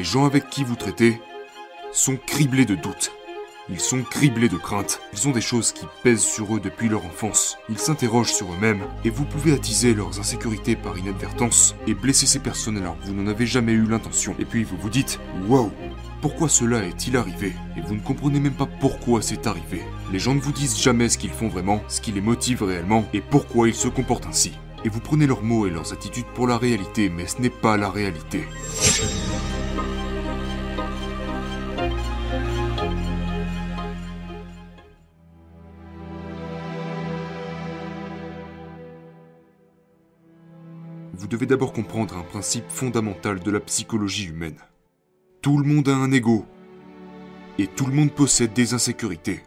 Les gens avec qui vous traitez sont criblés de doutes. Ils sont criblés de craintes. Ils ont des choses qui pèsent sur eux depuis leur enfance. Ils s'interrogent sur eux-mêmes et vous pouvez attiser leurs insécurités par inadvertance et blesser ces personnes alors que vous n'en avez jamais eu l'intention. Et puis vous vous dites Waouh pourquoi cela est-il arrivé? Et vous ne comprenez même pas pourquoi c'est arrivé. Les gens ne vous disent jamais ce qu'ils font vraiment, ce qui les motive réellement et pourquoi ils se comportent ainsi. Et vous prenez leurs mots et leurs attitudes pour la réalité, mais ce n'est pas la réalité. Vous devez d'abord comprendre un principe fondamental de la psychologie humaine. Tout le monde a un ego. Et tout le monde possède des insécurités.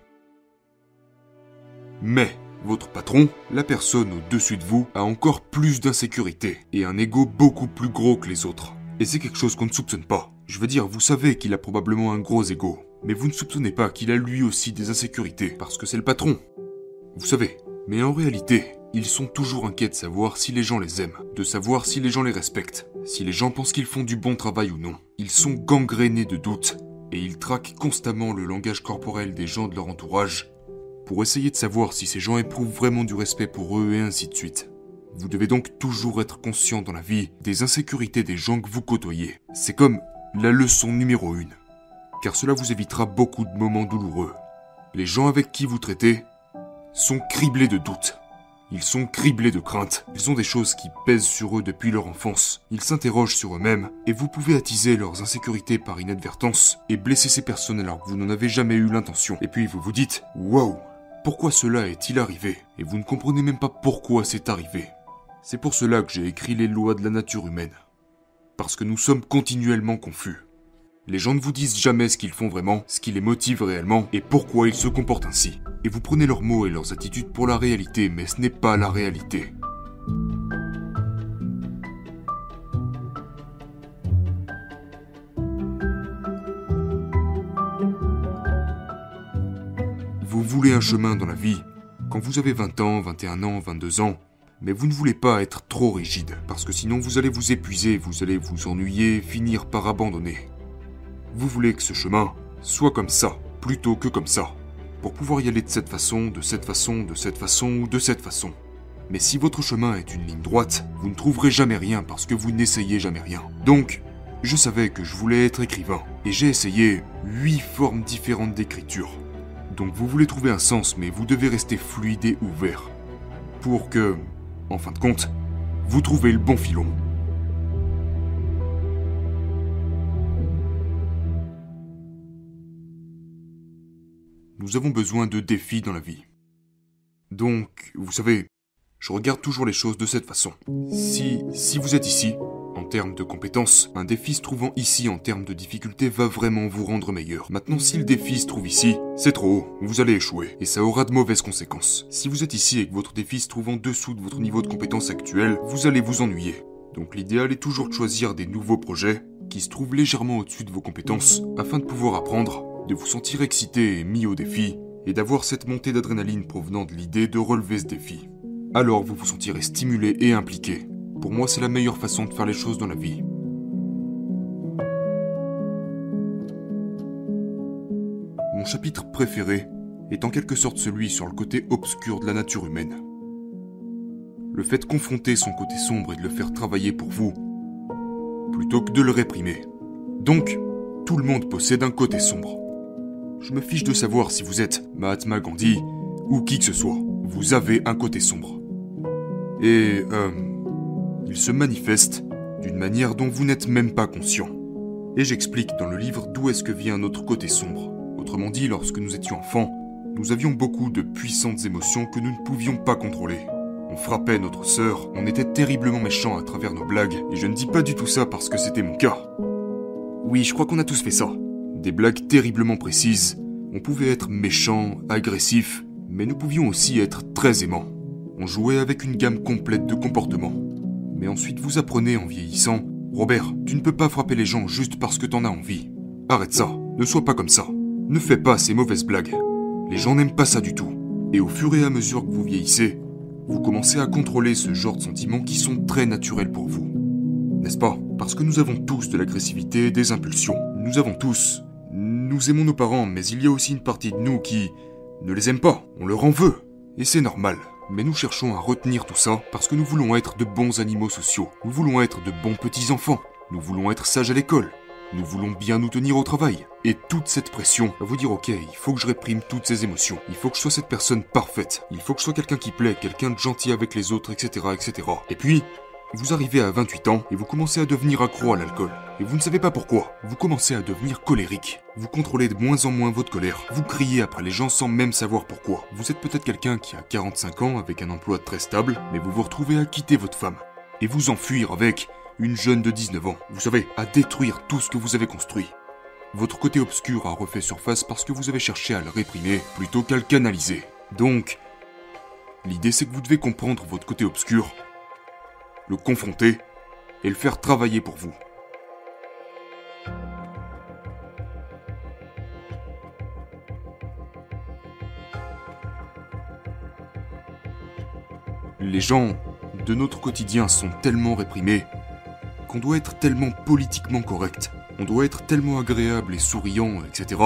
Mais votre patron, la personne au-dessus de vous, a encore plus d'insécurités et un ego beaucoup plus gros que les autres. Et c'est quelque chose qu'on ne soupçonne pas. Je veux dire, vous savez qu'il a probablement un gros ego, mais vous ne soupçonnez pas qu'il a lui aussi des insécurités, parce que c'est le patron. Vous savez, mais en réalité, ils sont toujours inquiets de savoir si les gens les aiment, de savoir si les gens les respectent, si les gens pensent qu'ils font du bon travail ou non. Ils sont gangrénés de doutes, et ils traquent constamment le langage corporel des gens de leur entourage pour essayer de savoir si ces gens éprouvent vraiment du respect pour eux et ainsi de suite. Vous devez donc toujours être conscient dans la vie des insécurités des gens que vous côtoyez. C'est comme la leçon numéro une. Car cela vous évitera beaucoup de moments douloureux. Les gens avec qui vous traitez sont criblés de doutes. Ils sont criblés de craintes. Ils ont des choses qui pèsent sur eux depuis leur enfance. Ils s'interrogent sur eux-mêmes et vous pouvez attiser leurs insécurités par inadvertance et blesser ces personnes alors que vous n'en avez jamais eu l'intention. Et puis vous vous dites Waouh Pourquoi cela est-il arrivé? Et vous ne comprenez même pas pourquoi c'est arrivé. C'est pour cela que j'ai écrit les lois de la nature humaine. Parce que nous sommes continuellement confus. Les gens ne vous disent jamais ce qu'ils font vraiment, ce qui les motive réellement et pourquoi ils se comportent ainsi. Et vous prenez leurs mots et leurs attitudes pour la réalité, mais ce n'est pas la réalité. Vous voulez un chemin dans la vie. Quand vous avez 20 ans, 21 ans, 22 ans, mais vous ne voulez pas être trop rigide, parce que sinon vous allez vous épuiser, vous allez vous ennuyer, finir par abandonner. Vous voulez que ce chemin soit comme ça, plutôt que comme ça, pour pouvoir y aller de cette façon, de cette façon, de cette façon ou de cette façon. Mais si votre chemin est une ligne droite, vous ne trouverez jamais rien parce que vous n'essayez jamais rien. Donc, je savais que je voulais être écrivain, et j'ai essayé huit formes différentes d'écriture. Donc vous voulez trouver un sens, mais vous devez rester fluide et ouvert. Pour que, en fin de compte, vous trouvez le bon filon. Nous avons besoin de défis dans la vie. Donc, vous savez, je regarde toujours les choses de cette façon. Si, si vous êtes ici, en termes de compétences, un défi se trouvant ici en termes de difficulté va vraiment vous rendre meilleur. Maintenant, si le défi se trouve ici, c'est trop haut, vous allez échouer, et ça aura de mauvaises conséquences. Si vous êtes ici et que votre défi se trouve en dessous de votre niveau de compétence actuel, vous allez vous ennuyer. Donc l'idéal est toujours de choisir des nouveaux projets qui se trouvent légèrement au-dessus de vos compétences afin de pouvoir apprendre de vous sentir excité et mis au défi, et d'avoir cette montée d'adrénaline provenant de l'idée de relever ce défi. Alors vous vous sentirez stimulé et impliqué. Pour moi, c'est la meilleure façon de faire les choses dans la vie. Mon chapitre préféré est en quelque sorte celui sur le côté obscur de la nature humaine. Le fait de confronter son côté sombre et de le faire travailler pour vous, plutôt que de le réprimer. Donc, tout le monde possède un côté sombre. Je me fiche de savoir si vous êtes Mahatma Gandhi ou qui que ce soit. Vous avez un côté sombre. Et, euh, il se manifeste d'une manière dont vous n'êtes même pas conscient. Et j'explique dans le livre d'où est-ce que vient notre côté sombre. Autrement dit, lorsque nous étions enfants, nous avions beaucoup de puissantes émotions que nous ne pouvions pas contrôler. On frappait notre sœur, on était terriblement méchants à travers nos blagues, et je ne dis pas du tout ça parce que c'était mon cas. Oui, je crois qu'on a tous fait ça. Des blagues terriblement précises. On pouvait être méchant, agressif, mais nous pouvions aussi être très aimants. On jouait avec une gamme complète de comportements. Mais ensuite vous apprenez en vieillissant, Robert, tu ne peux pas frapper les gens juste parce que t'en as envie. Arrête ça, ne sois pas comme ça. Ne fais pas ces mauvaises blagues. Les gens n'aiment pas ça du tout. Et au fur et à mesure que vous vieillissez, vous commencez à contrôler ce genre de sentiments qui sont très naturels pour vous. N'est-ce pas? Parce que nous avons tous de l'agressivité et des impulsions. Nous avons tous. Nous aimons nos parents, mais il y a aussi une partie de nous qui ne les aime pas. On leur en veut. Et c'est normal. Mais nous cherchons à retenir tout ça parce que nous voulons être de bons animaux sociaux. Nous voulons être de bons petits-enfants. Nous voulons être sages à l'école. Nous voulons bien nous tenir au travail. Et toute cette pression va vous dire ok, il faut que je réprime toutes ces émotions. Il faut que je sois cette personne parfaite. Il faut que je sois quelqu'un qui plaît, quelqu'un de gentil avec les autres, etc., etc. Et puis, vous arrivez à 28 ans et vous commencez à devenir accro à l'alcool. Et vous ne savez pas pourquoi. Vous commencez à devenir colérique. Vous contrôlez de moins en moins votre colère. Vous criez après les gens sans même savoir pourquoi. Vous êtes peut-être quelqu'un qui a 45 ans avec un emploi très stable, mais vous vous retrouvez à quitter votre femme. Et vous enfuir avec une jeune de 19 ans. Vous savez, à détruire tout ce que vous avez construit. Votre côté obscur a refait surface parce que vous avez cherché à le réprimer plutôt qu'à le canaliser. Donc, l'idée c'est que vous devez comprendre votre côté obscur le confronter et le faire travailler pour vous. Les gens de notre quotidien sont tellement réprimés qu'on doit être tellement politiquement correct, on doit être tellement agréable et souriant, etc.,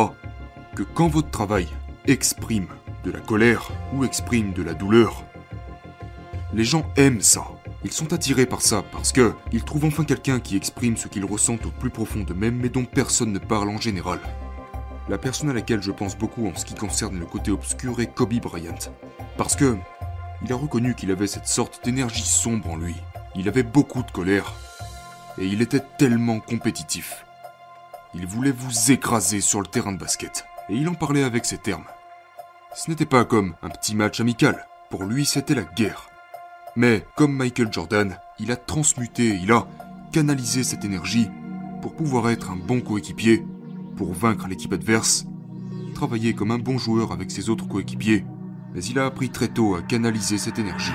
que quand votre travail exprime de la colère ou exprime de la douleur, les gens aiment ça. Ils sont attirés par ça parce que ils trouvent enfin quelqu'un qui exprime ce qu'ils ressentent au plus profond d'eux-mêmes mais dont personne ne parle en général. La personne à laquelle je pense beaucoup en ce qui concerne le côté obscur est Kobe Bryant. Parce que il a reconnu qu'il avait cette sorte d'énergie sombre en lui. Il avait beaucoup de colère. Et il était tellement compétitif. Il voulait vous écraser sur le terrain de basket. Et il en parlait avec ces termes. Ce n'était pas comme un petit match amical. Pour lui, c'était la guerre. Mais comme Michael Jordan, il a transmuté, il a canalisé cette énergie pour pouvoir être un bon coéquipier, pour vaincre l'équipe adverse, travailler comme un bon joueur avec ses autres coéquipiers. Mais il a appris très tôt à canaliser cette énergie.